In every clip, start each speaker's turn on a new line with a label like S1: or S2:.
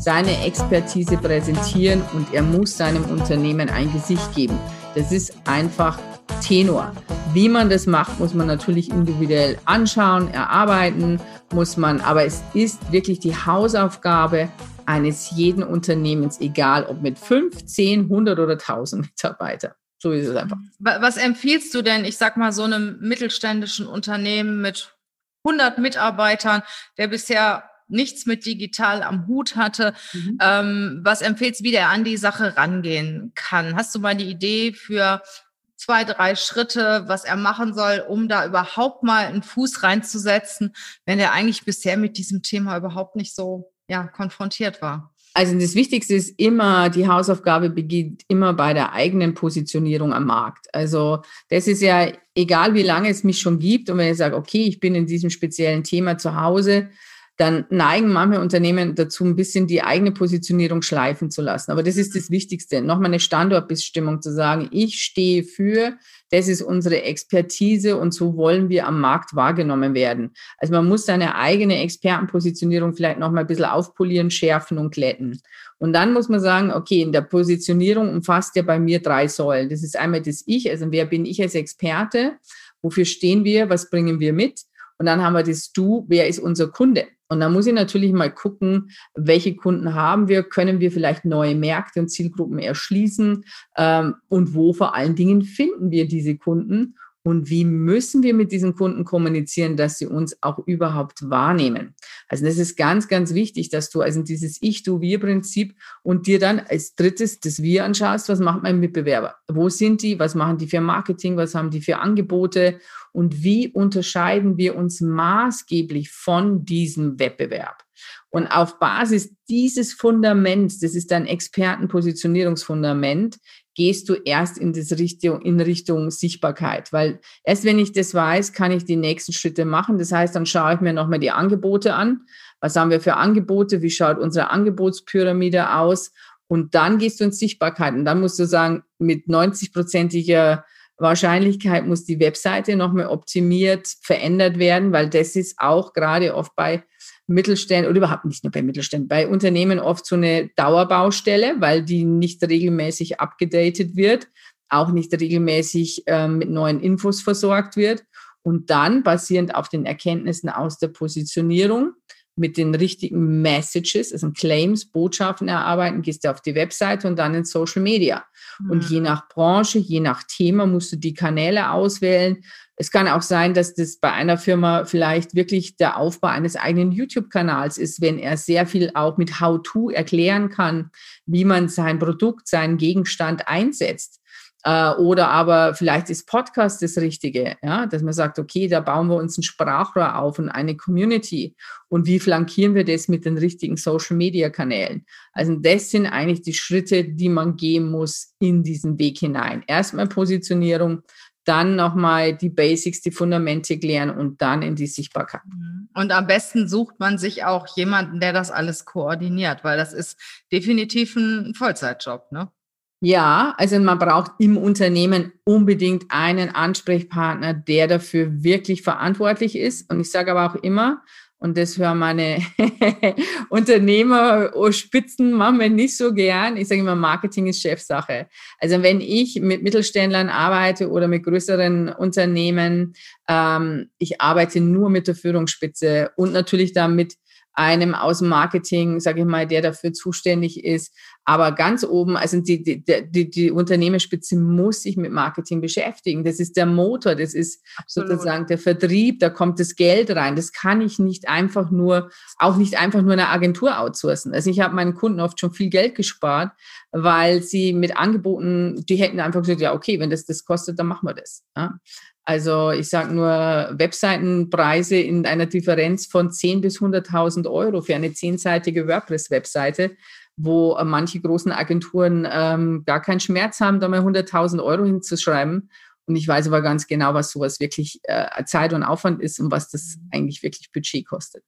S1: seine Expertise präsentieren und er muss seinem Unternehmen ein Gesicht geben. Das ist einfach Tenor. Wie man das macht, muss man natürlich individuell anschauen, erarbeiten, muss man, aber es ist wirklich die Hausaufgabe eines jeden Unternehmens, egal ob mit 5, 10, 100 oder 1000 Mitarbeitern. So ist es einfach.
S2: Was empfiehlst du denn, ich sag mal, so einem mittelständischen Unternehmen mit 100 Mitarbeitern, der bisher nichts mit digital am Hut hatte. Mhm. Ähm, was empfehlst du, wie der an die Sache rangehen kann? Hast du mal die Idee für zwei, drei Schritte, was er machen soll, um da überhaupt mal einen Fuß reinzusetzen, wenn er eigentlich bisher mit diesem Thema überhaupt nicht so ja, konfrontiert war?
S1: Also das Wichtigste ist immer, die Hausaufgabe beginnt immer bei der eigenen Positionierung am Markt. Also das ist ja egal, wie lange es mich schon gibt und wenn ich sage, okay, ich bin in diesem speziellen Thema zu Hause, dann neigen manche Unternehmen dazu, ein bisschen die eigene Positionierung schleifen zu lassen. Aber das ist das Wichtigste. Nochmal eine Standortbestimmung zu sagen, ich stehe für, das ist unsere Expertise und so wollen wir am Markt wahrgenommen werden. Also man muss seine eigene Expertenpositionierung vielleicht nochmal ein bisschen aufpolieren, schärfen und glätten. Und dann muss man sagen, okay, in der Positionierung umfasst ja bei mir drei Säulen. Das ist einmal das Ich, also wer bin ich als Experte? Wofür stehen wir? Was bringen wir mit? Und dann haben wir das Du, wer ist unser Kunde? Und da muss ich natürlich mal gucken, welche Kunden haben wir, können wir vielleicht neue Märkte und Zielgruppen erschließen ähm, und wo vor allen Dingen finden wir diese Kunden und wie müssen wir mit diesen Kunden kommunizieren, dass sie uns auch überhaupt wahrnehmen. Also das ist ganz, ganz wichtig, dass du also dieses Ich-Du-Wir-Prinzip und dir dann als drittes das Wir anschaust, was macht mein Mitbewerber? Wo sind die? Was machen die für Marketing? Was haben die für Angebote? Und wie unterscheiden wir uns maßgeblich von diesem Wettbewerb? Und auf Basis dieses Fundaments, das ist dein Expertenpositionierungsfundament, gehst du erst in, das Richtung, in Richtung Sichtbarkeit. Weil erst wenn ich das weiß, kann ich die nächsten Schritte machen. Das heißt, dann schaue ich mir nochmal die Angebote an. Was haben wir für Angebote? Wie schaut unsere Angebotspyramide aus? Und dann gehst du in Sichtbarkeit. Und dann musst du sagen, mit 90-prozentiger Wahrscheinlichkeit muss die Webseite nochmal optimiert, verändert werden, weil das ist auch gerade oft bei Mittelständen oder überhaupt nicht nur bei Mittelständen, bei Unternehmen oft so eine Dauerbaustelle, weil die nicht regelmäßig abgedatet wird, auch nicht regelmäßig äh, mit neuen Infos versorgt wird. Und dann basierend auf den Erkenntnissen aus der Positionierung mit den richtigen Messages, also Claims, Botschaften erarbeiten, gehst du auf die Webseite und dann in Social Media. Mhm. Und je nach Branche, je nach Thema musst du die Kanäle auswählen. Es kann auch sein, dass das bei einer Firma vielleicht wirklich der Aufbau eines eigenen YouTube-Kanals ist, wenn er sehr viel auch mit How-To erklären kann, wie man sein Produkt, seinen Gegenstand einsetzt. Äh, oder aber vielleicht ist Podcast das Richtige, ja, dass man sagt, okay, da bauen wir uns ein Sprachrohr auf und eine Community. Und wie flankieren wir das mit den richtigen Social Media Kanälen? Also das sind eigentlich die Schritte, die man gehen muss in diesen Weg hinein. Erstmal Positionierung, dann nochmal die Basics, die Fundamente klären und dann in die Sichtbarkeit.
S2: Mhm. Und am besten sucht man sich auch jemanden, der das alles koordiniert, weil das ist definitiv ein Vollzeitjob, ne?
S1: Ja, also man braucht im Unternehmen unbedingt einen Ansprechpartner, der dafür wirklich verantwortlich ist. Und ich sage aber auch immer, und das hören meine Unternehmer oh, Spitzen machen wir nicht so gern. Ich sage immer, Marketing ist Chefsache. Also wenn ich mit Mittelständlern arbeite oder mit größeren Unternehmen, ähm, ich arbeite nur mit der Führungsspitze und natürlich damit einem aus dem Marketing, sage ich mal, der dafür zuständig ist. Aber ganz oben, also die, die, die, die Unternehmensspitze muss sich mit Marketing beschäftigen. Das ist der Motor, das ist Absolut. sozusagen der Vertrieb, da kommt das Geld rein. Das kann ich nicht einfach nur, auch nicht einfach nur eine Agentur outsourcen. Also ich habe meinen Kunden oft schon viel Geld gespart, weil sie mit Angeboten, die hätten einfach gesagt, ja, okay, wenn das das kostet, dann machen wir das. Ja? Also ich sage nur Webseitenpreise in einer Differenz von 10 bis 100.000 Euro für eine zehnseitige WordPress-Webseite. wo manche großen Agenturen ähm, gar keinen Schmerz haben, da mal 100.000 Euro hinzuschreiben. Und ich weiß aber ganz genau, was sowas wirklich äh, Zeit und Aufwand ist und was das eigentlich wirklich Budget kostet.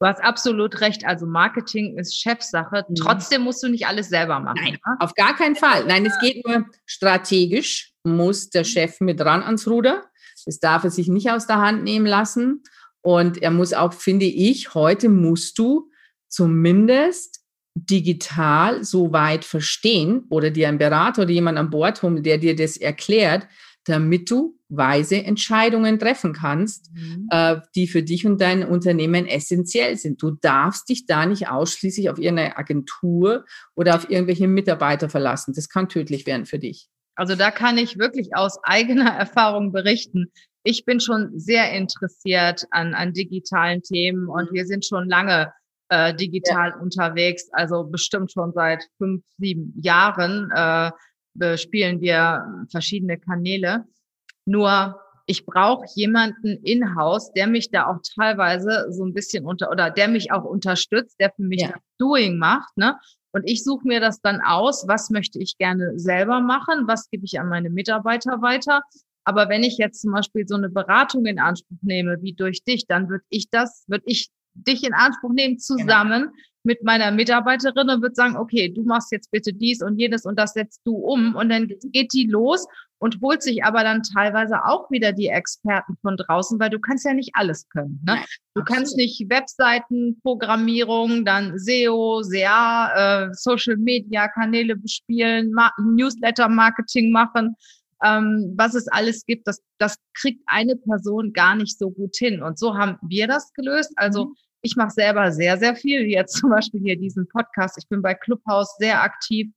S2: Du hast absolut recht. Also Marketing ist Chefsache. Mhm. Trotzdem musst du nicht alles selber machen.
S1: Nein, ne? auf gar keinen Fall. Nein, es geht nur strategisch, muss der Chef mit ran ans Ruder. Das darf er sich nicht aus der Hand nehmen lassen. Und er muss auch, finde ich, heute musst du zumindest digital so weit verstehen oder dir einen Berater oder jemand an Bord holen, der dir das erklärt, damit du weise Entscheidungen treffen kannst, mhm. äh, die für dich und dein Unternehmen essentiell sind. Du darfst dich da nicht ausschließlich auf irgendeine Agentur oder auf irgendwelche Mitarbeiter verlassen. Das kann tödlich werden für dich.
S2: Also da kann ich wirklich aus eigener Erfahrung berichten. Ich bin schon sehr interessiert an, an digitalen Themen und wir sind schon lange äh, digital ja. unterwegs, also bestimmt schon seit fünf, sieben Jahren äh, bespielen wir verschiedene Kanäle. Nur ich brauche jemanden in-house, der mich da auch teilweise so ein bisschen unter oder der mich auch unterstützt, der für mich ja. das Doing macht, ne? Und ich suche mir das dann aus, was möchte ich gerne selber machen, was gebe ich an meine Mitarbeiter weiter. Aber wenn ich jetzt zum Beispiel so eine Beratung in Anspruch nehme, wie durch dich, dann würde ich das, würde ich dich in Anspruch nehmen genau. zusammen genau. Mit meiner Mitarbeiterin und würde sagen, okay, du machst jetzt bitte dies und jenes und das setzt du um und dann geht die los und holt sich aber dann teilweise auch wieder die Experten von draußen, weil du kannst ja nicht alles können. Ne? Nein, du absolut. kannst nicht Webseitenprogrammierung, dann SEO, SEA, äh, Social Media Kanäle bespielen, Ma Newsletter Marketing machen. Ähm, was es alles gibt, das, das kriegt eine Person gar nicht so gut hin. Und so haben wir das gelöst. Also mhm. Ich mache selber sehr, sehr viel. Jetzt zum Beispiel hier diesen Podcast. Ich bin bei Clubhouse sehr aktiv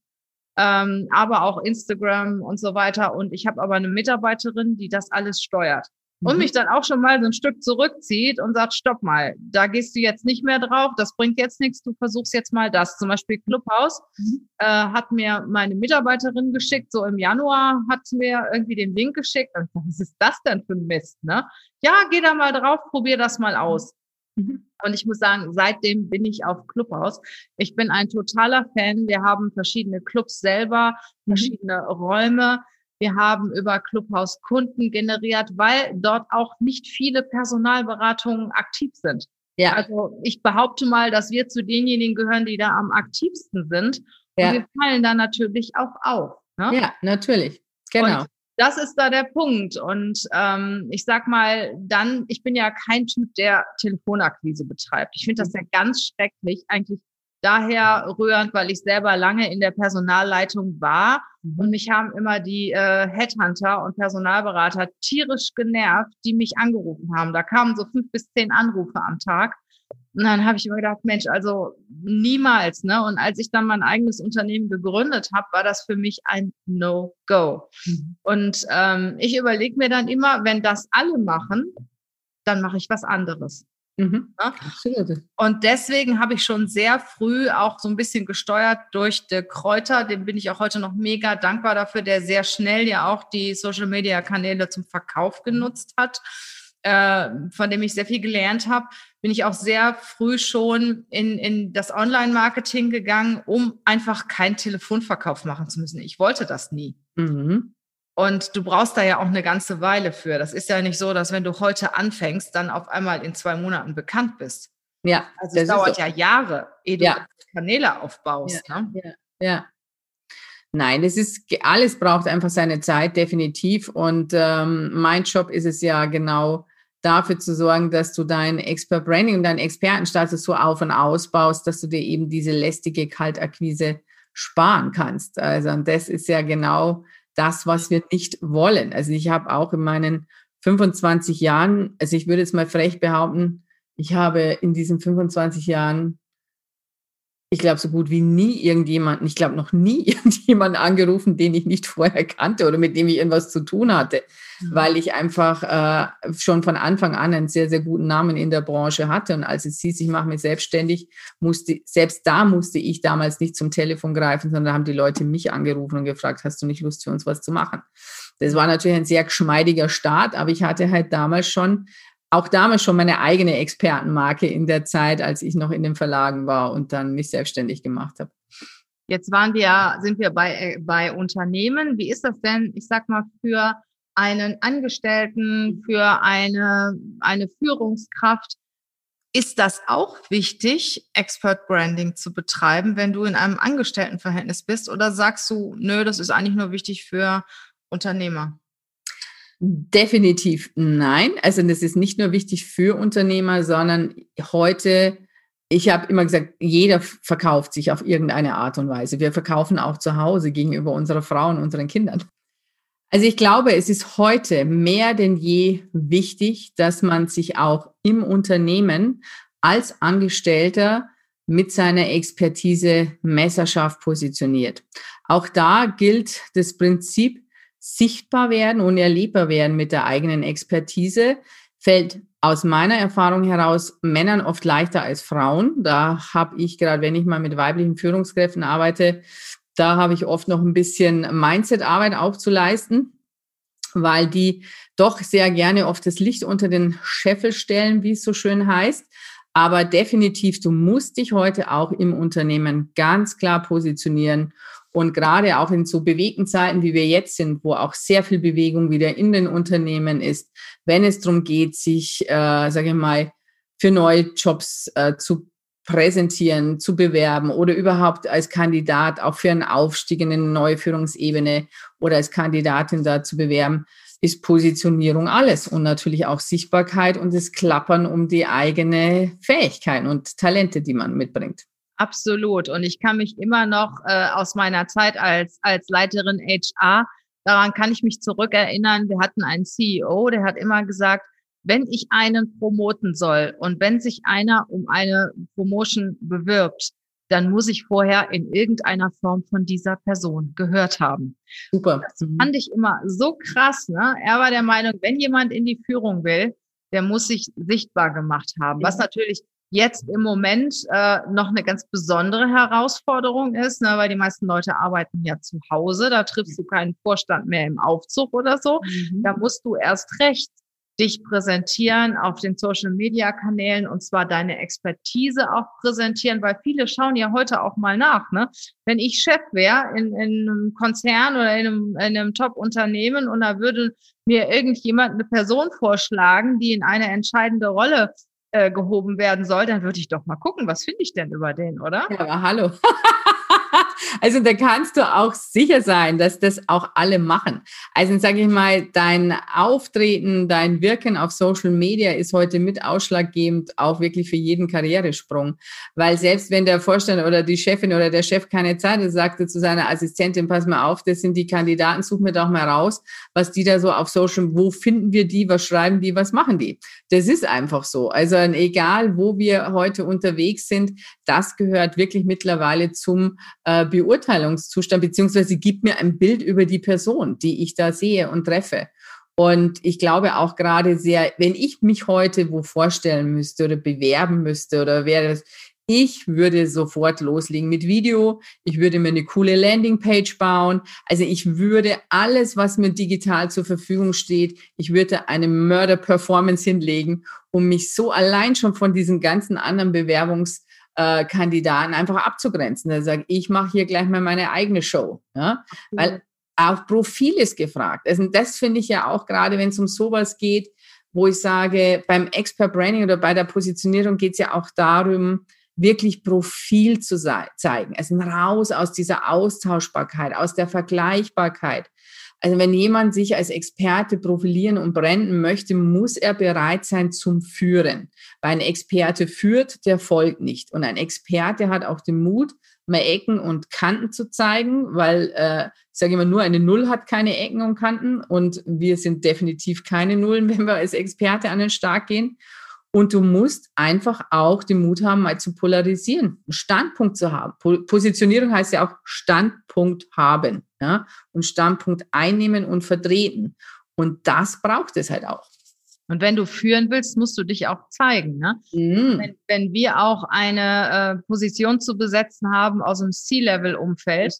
S2: ähm, aber auch Instagram und so weiter. Und ich habe aber eine Mitarbeiterin, die das alles steuert. Und mhm. mich dann auch schon mal so ein Stück zurückzieht und sagt, stopp mal, da gehst du jetzt nicht mehr drauf, das bringt jetzt nichts, du versuchst jetzt mal das. Zum Beispiel Clubhouse mhm. äh, hat mir meine Mitarbeiterin geschickt, so im Januar hat mir irgendwie den Link geschickt und was ist das denn für ein Mist, ne? Ja, geh da mal drauf, probier das mal aus. Mhm. Und ich muss sagen, seitdem bin ich auf Clubhaus. Ich bin ein totaler Fan. Wir haben verschiedene Clubs selber, mhm. verschiedene mhm. Räume. Wir haben über Clubhaus Kunden generiert, weil dort auch nicht viele Personalberatungen aktiv sind. Ja. Also ich behaupte mal, dass wir zu denjenigen gehören, die da am aktivsten sind. Ja. Und wir fallen da natürlich auch auf.
S1: Ne? Ja, natürlich. Genau. Und
S2: das ist da der Punkt. Und ähm, ich sag mal, dann, ich bin ja kein Typ, der Telefonakquise betreibt. Ich finde das ja ganz schrecklich, eigentlich daher rührend, weil ich selber lange in der Personalleitung war mhm. und mich haben immer die äh, Headhunter und Personalberater tierisch genervt, die mich angerufen haben. Da kamen so fünf bis zehn Anrufe am Tag. Und dann habe ich immer gedacht, Mensch, also niemals. Ne? Und als ich dann mein eigenes Unternehmen gegründet habe, war das für mich ein No-Go. Mhm. Und ähm, ich überlege mir dann immer, wenn das alle machen, dann mache ich was anderes. Mhm. Ja? Und deswegen habe ich schon sehr früh auch so ein bisschen gesteuert durch der Kräuter. Dem bin ich auch heute noch mega dankbar dafür, der sehr schnell ja auch die Social-Media-Kanäle zum Verkauf genutzt hat äh, von dem ich sehr viel gelernt habe, bin ich auch sehr früh schon in, in das Online-Marketing gegangen, um einfach keinen Telefonverkauf machen zu müssen. Ich wollte das nie. Mhm. Und du brauchst da ja auch eine ganze Weile für. Das ist ja nicht so, dass wenn du heute anfängst, dann auf einmal in zwei Monaten bekannt bist. Ja. Also es dauert so. ja Jahre, ehe du ja. Kanäle aufbaust.
S1: Ja, ne? ja, ja. Nein, das ist alles braucht einfach seine Zeit, definitiv. Und ähm, mein Job ist es ja genau dafür zu sorgen, dass du dein Expert Branding und deinen Expertenstatus so auf und ausbaust, dass du dir eben diese lästige Kaltakquise sparen kannst. Also und das ist ja genau das, was wir nicht wollen. Also ich habe auch in meinen 25 Jahren, also ich würde jetzt mal frech behaupten, ich habe in diesen 25 Jahren ich glaube, so gut wie nie irgendjemanden, ich glaube noch nie irgendjemanden angerufen, den ich nicht vorher kannte oder mit dem ich irgendwas zu tun hatte, mhm. weil ich einfach äh, schon von Anfang an einen sehr, sehr guten Namen in der Branche hatte. Und als es hieß, ich mache mich selbstständig, musste, selbst da musste ich damals nicht zum Telefon greifen, sondern haben die Leute mich angerufen und gefragt, hast du nicht Lust für uns was zu machen? Das war natürlich ein sehr geschmeidiger Start, aber ich hatte halt damals schon auch damals schon meine eigene Expertenmarke in der Zeit, als ich noch in den Verlagen war und dann mich selbstständig gemacht habe.
S2: Jetzt waren wir, sind wir bei, äh, bei Unternehmen. Wie ist das denn, ich sag mal, für einen Angestellten, für eine, eine Führungskraft? Ist das auch wichtig, Expert Branding zu betreiben, wenn du in einem Angestelltenverhältnis bist? Oder sagst du, nö, das ist eigentlich nur wichtig für Unternehmer?
S1: Definitiv nein. Also das ist nicht nur wichtig für Unternehmer, sondern heute, ich habe immer gesagt, jeder verkauft sich auf irgendeine Art und Weise. Wir verkaufen auch zu Hause gegenüber unserer Frau und unseren Kindern. Also ich glaube, es ist heute mehr denn je wichtig, dass man sich auch im Unternehmen als Angestellter mit seiner Expertise messerscharf positioniert. Auch da gilt das Prinzip, sichtbar werden und erlebbar werden mit der eigenen Expertise, fällt aus meiner Erfahrung heraus Männern oft leichter als Frauen. Da habe ich gerade, wenn ich mal mit weiblichen Führungskräften arbeite, da habe ich oft noch ein bisschen Mindset-Arbeit auch weil die doch sehr gerne oft das Licht unter den Scheffel stellen, wie es so schön heißt. Aber definitiv, du musst dich heute auch im Unternehmen ganz klar positionieren und gerade auch in so bewegten Zeiten, wie wir jetzt sind, wo auch sehr viel Bewegung wieder in den Unternehmen ist, wenn es darum geht, sich, äh, sage ich mal, für neue Jobs äh, zu präsentieren, zu bewerben oder überhaupt als Kandidat auch für einen Aufstieg in eine neue Führungsebene oder als Kandidatin da zu bewerben, ist Positionierung alles und natürlich auch Sichtbarkeit und das Klappern um die eigene Fähigkeiten und Talente, die man mitbringt.
S2: Absolut. Und ich kann mich immer noch äh, aus meiner Zeit als, als Leiterin HR, daran kann ich mich zurückerinnern, wir hatten einen CEO, der hat immer gesagt, wenn ich einen promoten soll und wenn sich einer um eine Promotion bewirbt, dann muss ich vorher in irgendeiner Form von dieser Person gehört haben. Super. Das fand ich immer so krass. Ne? Er war der Meinung, wenn jemand in die Führung will, der muss sich sichtbar gemacht haben, was natürlich jetzt im Moment äh, noch eine ganz besondere Herausforderung ist, ne, weil die meisten Leute arbeiten ja zu Hause, da triffst du keinen Vorstand mehr im Aufzug oder so. Mhm. Da musst du erst recht dich präsentieren auf den Social Media Kanälen und zwar deine Expertise auch präsentieren, weil viele schauen ja heute auch mal nach. Ne? Wenn ich Chef wäre in, in einem Konzern oder in einem, in einem Top-Unternehmen und da würde mir irgendjemand eine Person vorschlagen, die in eine entscheidende Rolle äh, gehoben werden soll, dann würde ich doch mal gucken, was finde ich denn über den, oder?
S1: Ja, aber hallo. Also da kannst du auch sicher sein, dass das auch alle machen. Also sage ich mal, dein Auftreten, dein Wirken auf Social Media ist heute mit ausschlaggebend auch wirklich für jeden Karrieresprung. Weil selbst wenn der Vorstand oder die Chefin oder der Chef keine Zeit hat, sagte zu seiner Assistentin, pass mal auf, das sind die Kandidaten, such mir doch mal raus, was die da so auf Social, wo finden wir die, was schreiben die, was machen die. Das ist einfach so. Also egal, wo wir heute unterwegs sind, das gehört wirklich mittlerweile zum äh, Beurteilungszustand, beziehungsweise gibt mir ein Bild über die Person, die ich da sehe und treffe. Und ich glaube auch gerade sehr, wenn ich mich heute wo vorstellen müsste oder bewerben müsste oder wäre das, ich würde sofort loslegen mit Video. Ich würde mir eine coole Landingpage bauen. Also ich würde alles, was mir digital zur Verfügung steht, ich würde eine Mörder-Performance hinlegen, um mich so allein schon von diesen ganzen anderen Bewerbungs- äh, Kandidaten einfach abzugrenzen. Der sagt, ich mache hier gleich mal meine eigene Show. Ja? Weil auch Profil ist gefragt. Also das finde ich ja auch gerade, wenn es um sowas geht, wo ich sage, beim Expert Branding oder bei der Positionierung geht es ja auch darum, wirklich Profil zu zeigen. Also raus aus dieser Austauschbarkeit, aus der Vergleichbarkeit. Also wenn jemand sich als Experte profilieren und brennen möchte, muss er bereit sein zum Führen. Weil ein Experte führt, der folgt nicht. Und ein Experte hat auch den Mut, mal Ecken und Kanten zu zeigen, weil äh, ich sage immer, nur eine Null hat keine Ecken und Kanten und wir sind definitiv keine Nullen, wenn wir als Experte an den Start gehen. Und du musst einfach auch den Mut haben, mal zu polarisieren, einen Standpunkt zu haben. Positionierung heißt ja auch Standpunkt haben ja? und Standpunkt einnehmen und vertreten. Und das braucht es halt auch.
S2: Und wenn du führen willst, musst du dich auch zeigen. Ne? Mhm. Wenn, wenn, wir auch eine äh, Position zu besetzen haben aus dem C-Level-Umfeld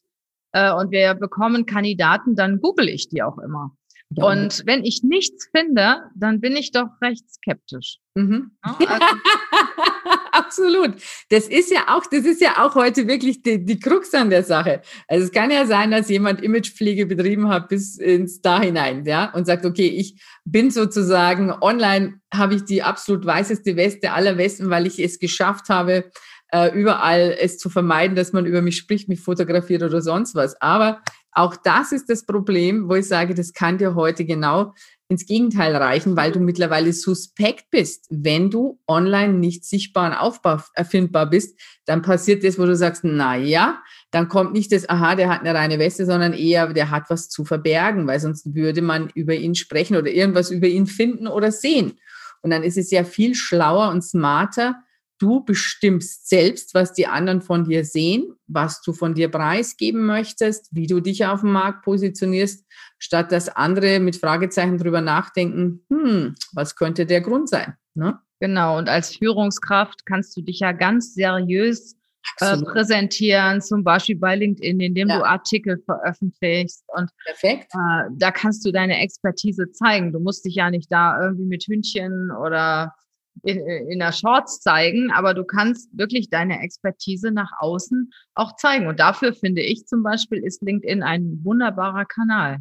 S2: äh, und wir bekommen Kandidaten, dann google ich die auch immer. Und wenn ich nichts finde, dann bin ich doch recht skeptisch. Mhm.
S1: also, Absolut. Das ist ja auch, das ist ja auch heute wirklich die, die Krux an der Sache. Also es kann ja sein, dass jemand Imagepflege betrieben hat bis ins Da hinein, ja, und sagt, okay, ich bin sozusagen online, habe ich die absolut weißeste Weste aller Westen, weil ich es geschafft habe, äh, überall es zu vermeiden, dass man über mich spricht, mich fotografiert oder sonst was. Aber auch das ist das Problem, wo ich sage, das kann dir heute genau ins Gegenteil reichen, weil du mittlerweile suspekt bist. Wenn du online nicht sichtbar und auffindbar bist, dann passiert das, wo du sagst, na ja, dann kommt nicht das, aha, der hat eine reine Weste, sondern eher, der hat was zu verbergen, weil sonst würde man über ihn sprechen oder irgendwas über ihn finden oder sehen. Und dann ist es ja viel schlauer und smarter, Du bestimmst selbst, was die anderen von dir sehen, was du von dir preisgeben möchtest, wie du dich auf dem Markt positionierst, statt dass andere mit Fragezeichen drüber nachdenken, hm, was könnte der Grund sein?
S2: Ne? Genau, und als Führungskraft kannst du dich ja ganz seriös äh, präsentieren, zum Beispiel bei LinkedIn, indem ja. du Artikel veröffentlichst. Und Perfekt. Äh, da kannst du deine Expertise zeigen. Du musst dich ja nicht da irgendwie mit Hündchen oder in, in der Shorts zeigen, aber du kannst wirklich deine Expertise nach außen auch zeigen. Und dafür finde ich zum Beispiel ist LinkedIn ein wunderbarer Kanal.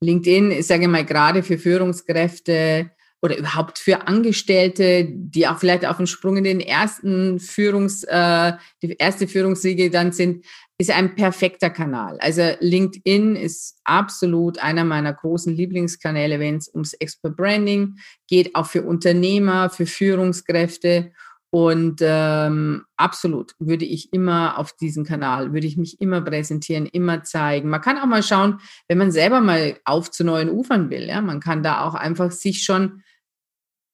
S1: LinkedIn, ich sage mal, gerade für Führungskräfte oder überhaupt für Angestellte, die auch vielleicht auf dem Sprung in den ersten Führungs, äh, die erste Führungsriege dann sind, ist ein perfekter Kanal. Also LinkedIn ist absolut einer meiner großen Lieblingskanäle, wenn es ums Expert Branding geht, auch für Unternehmer, für Führungskräfte. Und ähm, absolut würde ich immer auf diesen Kanal, würde ich mich immer präsentieren, immer zeigen. Man kann auch mal schauen, wenn man selber mal auf zu neuen Ufern will. Ja, man kann da auch einfach sich schon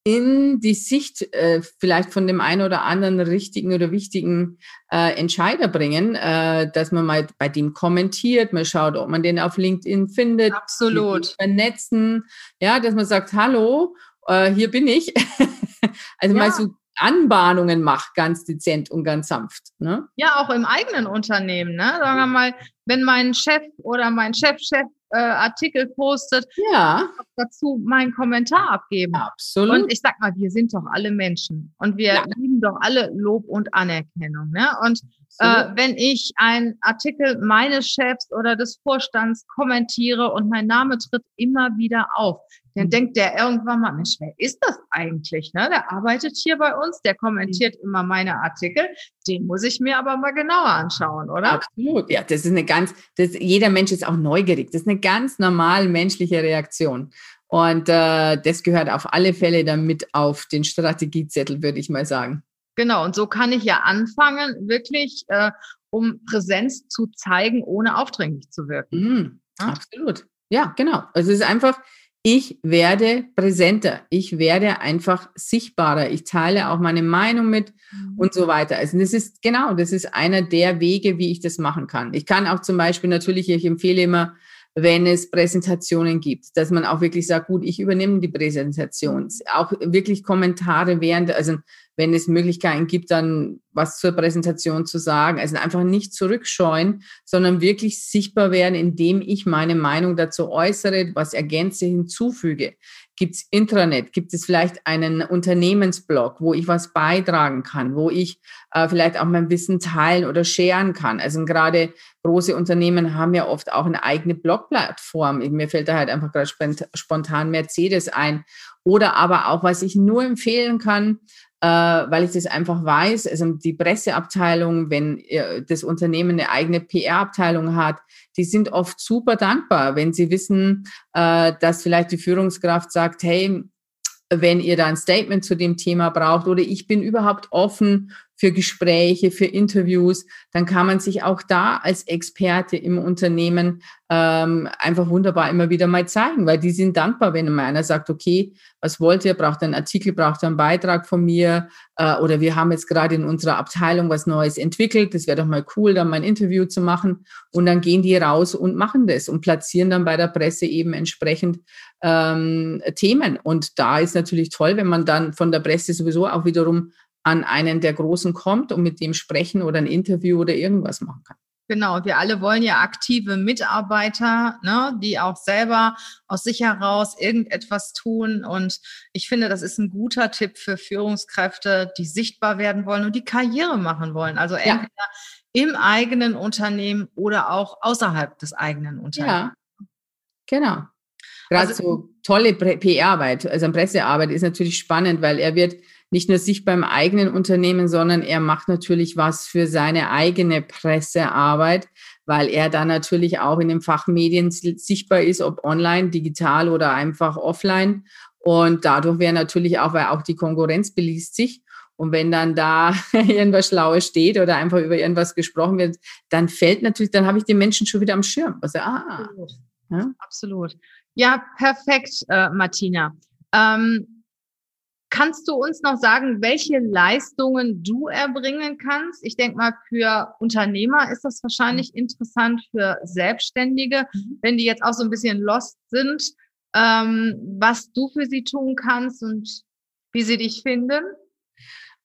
S1: in die Sicht äh, vielleicht von dem einen oder anderen richtigen oder wichtigen äh, Entscheider bringen, äh, dass man mal bei dem kommentiert, mal schaut, ob man den auf LinkedIn findet.
S2: Absolut.
S1: Vernetzen, ja, dass man sagt, hallo, äh, hier bin ich. also ja. mal so Anbahnungen macht, ganz dezent und ganz sanft. Ne?
S2: Ja, auch im eigenen Unternehmen. Ne? Sagen wir mal, wenn mein Chef oder mein Chefchef äh, Artikel postet, ja. dazu meinen Kommentar abgeben.
S1: Absolut.
S2: Und ich sag mal, wir sind doch alle Menschen und wir ja. lieben doch alle Lob und Anerkennung. Ne? Und äh, wenn ich einen Artikel meines Chefs oder des Vorstands kommentiere und mein Name tritt immer wieder auf, dann mhm. denkt der irgendwann mal, Mensch, wer ist das eigentlich? Ne? Der arbeitet hier bei uns, der kommentiert mhm. immer meine Artikel. Den muss ich mir aber mal genauer anschauen, oder?
S1: Absolut. Ja, das ist eine ganz, das, jeder Mensch ist auch neugierig. Das ist eine ganz normal menschliche Reaktion. Und äh, das gehört auf alle Fälle damit auf den Strategiezettel, würde ich mal sagen.
S2: Genau, und so kann ich ja anfangen, wirklich, äh, um Präsenz zu zeigen, ohne aufdringlich zu wirken.
S1: Mm, ja? Absolut. Ja, genau. Also es ist einfach, ich werde präsenter, ich werde einfach sichtbarer, ich teile auch meine Meinung mit mhm. und so weiter. Also das ist genau, das ist einer der Wege, wie ich das machen kann. Ich kann auch zum Beispiel natürlich, ich empfehle immer, wenn es Präsentationen gibt, dass man auch wirklich sagt, gut, ich übernehme die Präsentation. Auch wirklich Kommentare während, also wenn es Möglichkeiten gibt, dann was zur Präsentation zu sagen. Also einfach nicht zurückscheuen, sondern wirklich sichtbar werden, indem ich meine Meinung dazu äußere, was ergänze, hinzufüge. Gibt es Intranet? Gibt es vielleicht einen Unternehmensblog, wo ich was beitragen kann, wo ich äh, vielleicht auch mein Wissen teilen oder scheren kann? Also gerade große Unternehmen haben ja oft auch eine eigene Blogplattform. Mir fällt da halt einfach gerade spontan Mercedes ein. Oder aber auch, was ich nur empfehlen kann, weil ich das einfach weiß, also die Presseabteilung, wenn äh, das Unternehmen eine eigene PR-Abteilung hat, die sind oft super dankbar, wenn sie wissen, äh, dass vielleicht die Führungskraft sagt, hey, wenn ihr da ein Statement zu dem Thema braucht oder ich bin überhaupt offen für Gespräche, für Interviews, dann kann man sich auch da als Experte im Unternehmen ähm, einfach wunderbar immer wieder mal zeigen, weil die sind dankbar, wenn immer einer sagt, okay, was wollt ihr, braucht einen Artikel, braucht einen Beitrag von mir? Äh, oder wir haben jetzt gerade in unserer Abteilung was Neues entwickelt, das wäre doch mal cool, da mal ein Interview zu machen. Und dann gehen die raus und machen das und platzieren dann bei der Presse eben entsprechend ähm, Themen. Und da ist natürlich toll, wenn man dann von der Presse sowieso auch wiederum an einen der Großen kommt und mit dem sprechen oder ein Interview oder irgendwas machen kann.
S2: Genau, wir alle wollen ja aktive Mitarbeiter, ne, die auch selber aus sich heraus irgendetwas tun. Und ich finde, das ist ein guter Tipp für Führungskräfte, die sichtbar werden wollen und die Karriere machen wollen. Also entweder ja. im eigenen Unternehmen oder auch außerhalb des eigenen Unternehmens.
S1: Ja, genau. Gerade also, so tolle PR-Arbeit, also Pressearbeit ist natürlich spannend, weil er wird nicht nur sich beim eigenen Unternehmen, sondern er macht natürlich was für seine eigene Pressearbeit, weil er dann natürlich auch in den Fachmedien sichtbar ist, ob online, digital oder einfach offline. Und dadurch wäre natürlich auch, weil auch die Konkurrenz beliest sich. Und wenn dann da irgendwas Schlaues steht oder einfach über irgendwas gesprochen wird, dann fällt natürlich, dann habe ich den Menschen schon wieder am Schirm. Also, ah,
S2: Absolut. Ja? Absolut. Ja, perfekt, äh, Martina. Ähm, Kannst du uns noch sagen, welche Leistungen du erbringen kannst? Ich denke mal, für Unternehmer ist das wahrscheinlich interessant, für Selbstständige, mhm. wenn die jetzt auch so ein bisschen lost sind, ähm, was du für sie tun kannst und wie sie dich finden.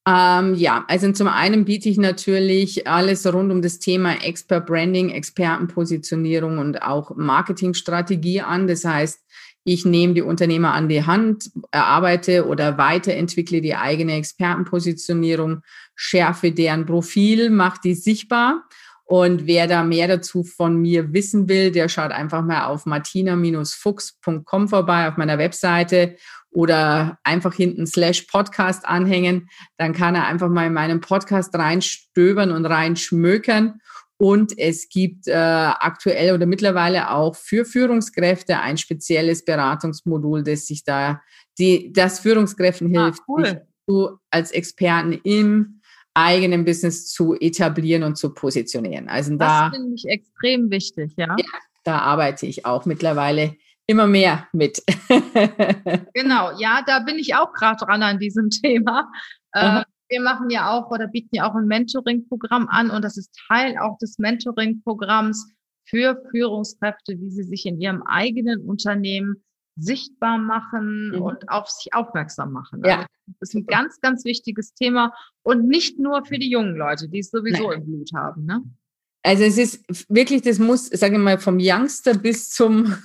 S1: Ähm, ja, also zum einen biete ich natürlich alles rund um das Thema Expert Branding, Expertenpositionierung und auch Marketingstrategie an. Das heißt, ich nehme die Unternehmer an die Hand, erarbeite oder weiterentwickle die eigene Expertenpositionierung, schärfe deren Profil, mache die sichtbar. Und wer da mehr dazu von mir wissen will, der schaut einfach mal auf martina-fuchs.com vorbei auf meiner Webseite oder einfach hinten slash Podcast anhängen. Dann kann er einfach mal in meinen Podcast reinstöbern und reinschmökern. Und es gibt äh, aktuell oder mittlerweile auch für Führungskräfte ein spezielles Beratungsmodul, das sich da die, das Führungskräften ah, hilft, ah, cool. zu, als Experten im eigenen Business zu etablieren und zu positionieren. Also da,
S2: das finde ich extrem wichtig, ja? ja.
S1: Da arbeite ich auch mittlerweile immer mehr mit.
S2: genau, ja, da bin ich auch gerade dran an diesem Thema. Äh, wir machen ja auch oder bieten ja auch ein Mentoring-Programm an und das ist Teil auch des Mentoring-Programms für Führungskräfte, wie sie sich in ihrem eigenen Unternehmen sichtbar machen mhm. und auf sich aufmerksam machen. Ja. Also das ist ein ganz, ganz wichtiges Thema und nicht nur für die jungen Leute, die es sowieso Nein. im Blut haben. Ne?
S1: Also es ist wirklich, das muss, sage ich mal, vom Youngster bis zum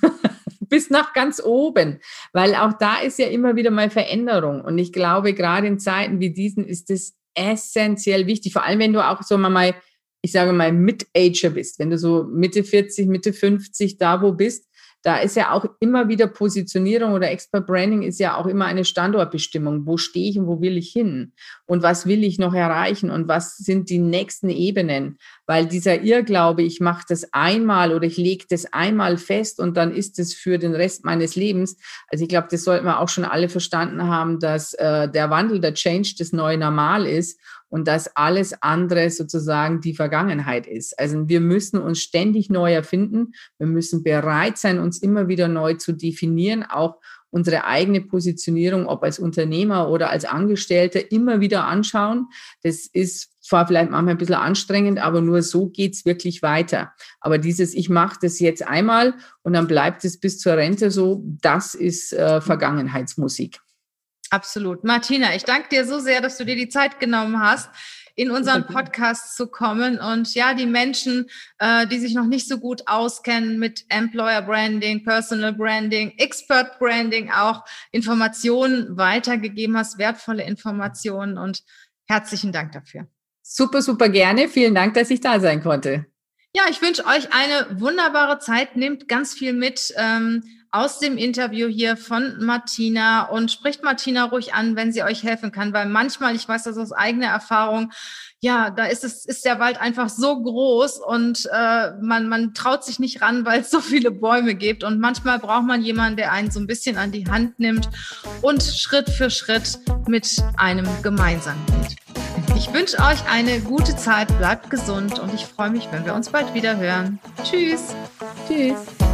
S1: bis nach ganz oben, weil auch da ist ja immer wieder mal Veränderung. Und ich glaube, gerade in Zeiten wie diesen ist es essentiell wichtig, vor allem wenn du auch so mal, ich sage mal, Mid-Ager bist, wenn du so Mitte 40, Mitte 50 da wo bist, da ist ja auch immer wieder Positionierung oder Expert Branding ist ja auch immer eine Standortbestimmung. Wo stehe ich und wo will ich hin? Und was will ich noch erreichen? Und was sind die nächsten Ebenen? Weil dieser Irrglaube, ich mache das einmal oder ich lege das einmal fest und dann ist es für den Rest meines Lebens. Also ich glaube, das sollten wir auch schon alle verstanden haben, dass äh, der Wandel, der Change das neue Normal ist und dass alles andere sozusagen die Vergangenheit ist. Also wir müssen uns ständig neu erfinden. Wir müssen bereit sein, uns immer wieder neu zu definieren, auch unsere eigene Positionierung, ob als Unternehmer oder als Angestellter, immer wieder anschauen. Das ist zwar vielleicht manchmal ein bisschen anstrengend, aber nur so geht's wirklich weiter. Aber dieses, ich mache das jetzt einmal und dann bleibt es bis zur Rente so, das ist äh, Vergangenheitsmusik.
S2: Absolut. Martina, ich danke dir so sehr, dass du dir die Zeit genommen hast, in unseren Podcast zu kommen und ja, die Menschen, äh, die sich noch nicht so gut auskennen mit Employer Branding, Personal Branding, Expert Branding, auch Informationen weitergegeben hast, wertvolle Informationen und herzlichen Dank dafür.
S1: Super, super gerne. Vielen Dank, dass ich da sein konnte.
S2: Ja, ich wünsche euch eine wunderbare Zeit. Nehmt ganz viel mit. Ähm, aus dem Interview hier von Martina und spricht Martina ruhig an, wenn sie euch helfen kann, weil manchmal, ich weiß das aus eigener Erfahrung, ja, da ist es, ist der Wald einfach so groß und äh, man, man traut sich nicht ran, weil es so viele Bäume gibt. Und manchmal braucht man jemanden, der einen so ein bisschen an die Hand nimmt und Schritt für Schritt mit einem gemeinsam geht. Ich wünsche euch eine gute Zeit, bleibt gesund und ich freue mich, wenn wir uns bald wieder hören. Tschüss. Tschüss.